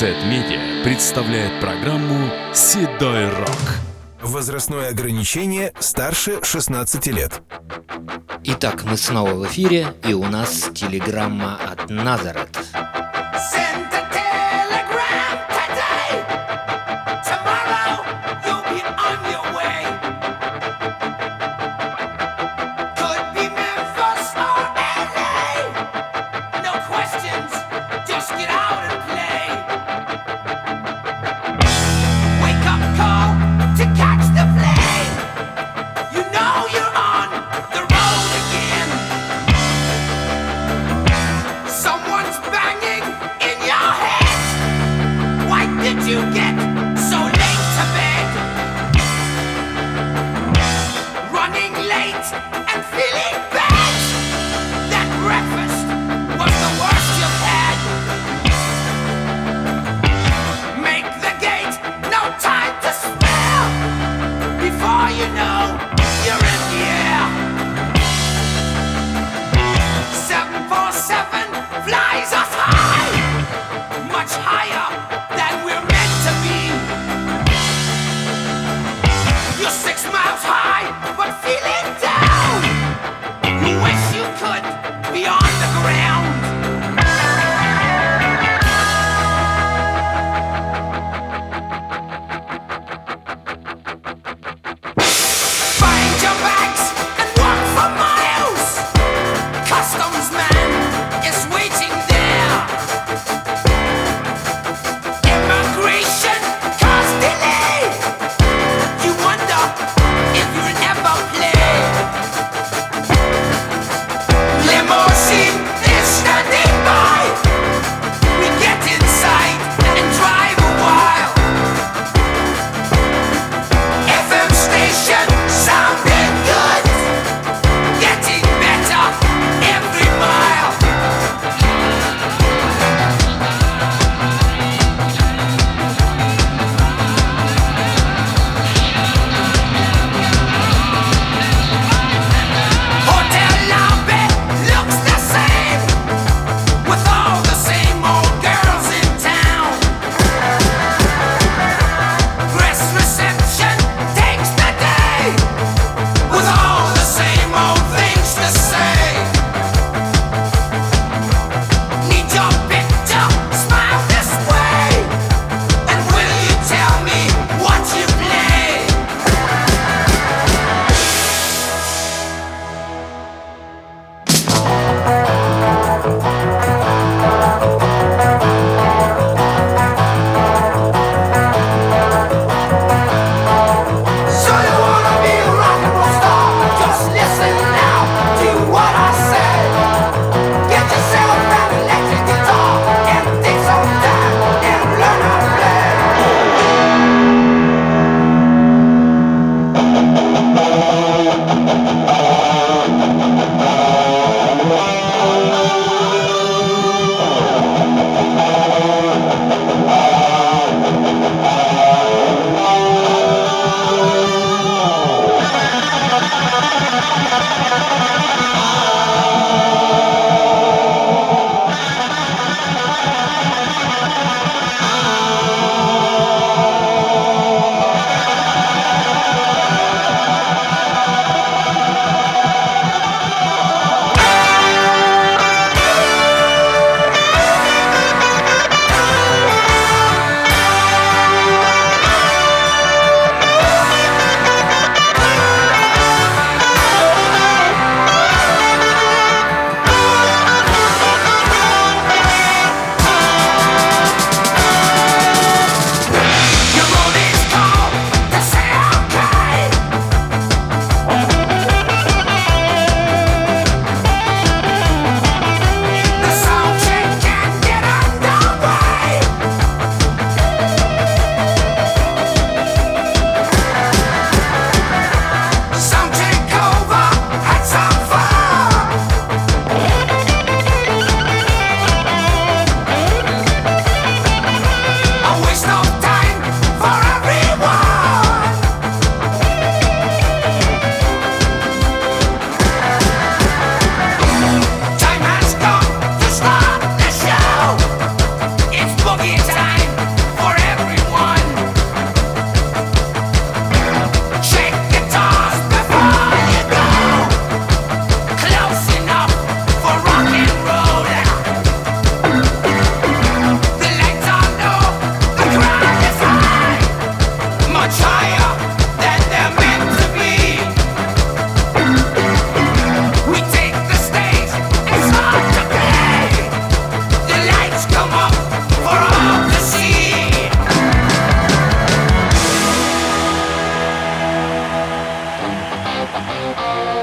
Z-Media представляет программу «Седой рок». Возрастное ограничение старше 16 лет. Итак, мы снова в эфире, и у нас телеграмма от Назарет. I'm feeling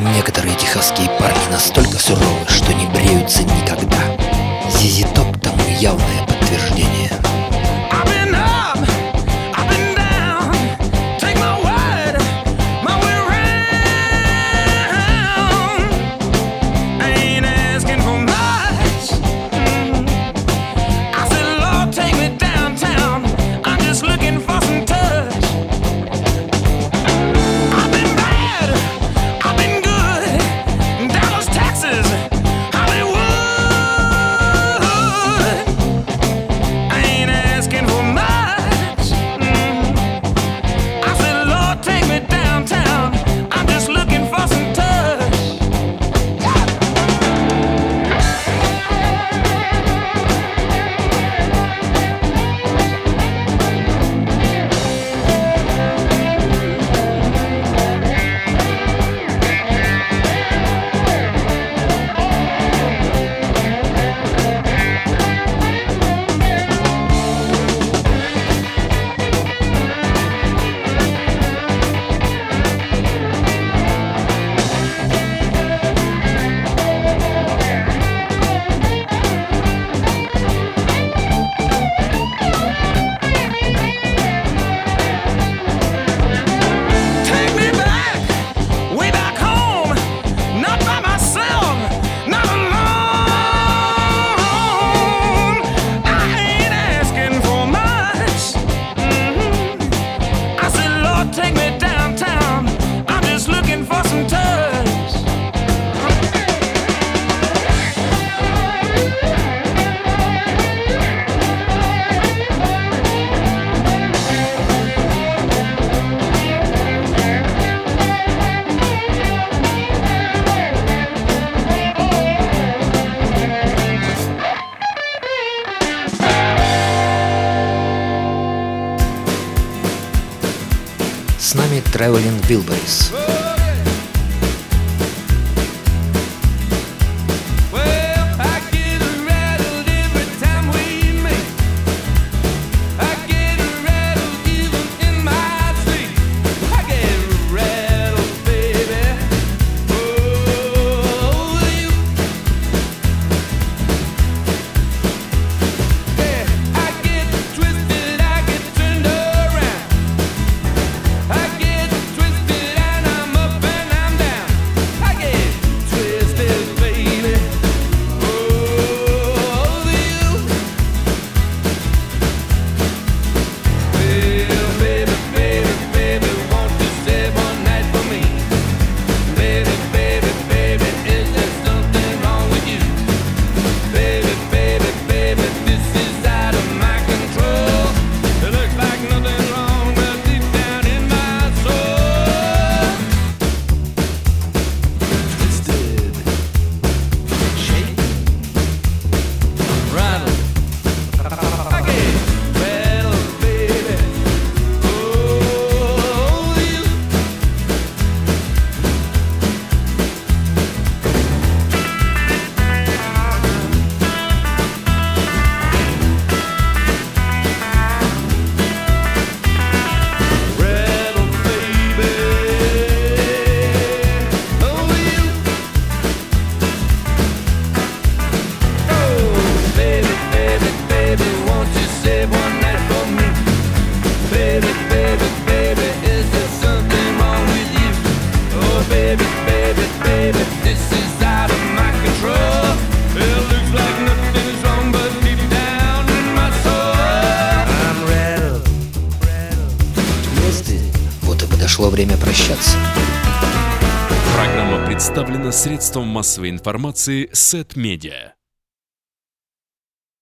Некоторые техасские парни настолько суровы, что не бреются никогда. Зизи Топ тому явное подтверждение. С нами Traveling Wilburys. пришло время прощаться. Программа представлена средством массовой информации Сет Медиа.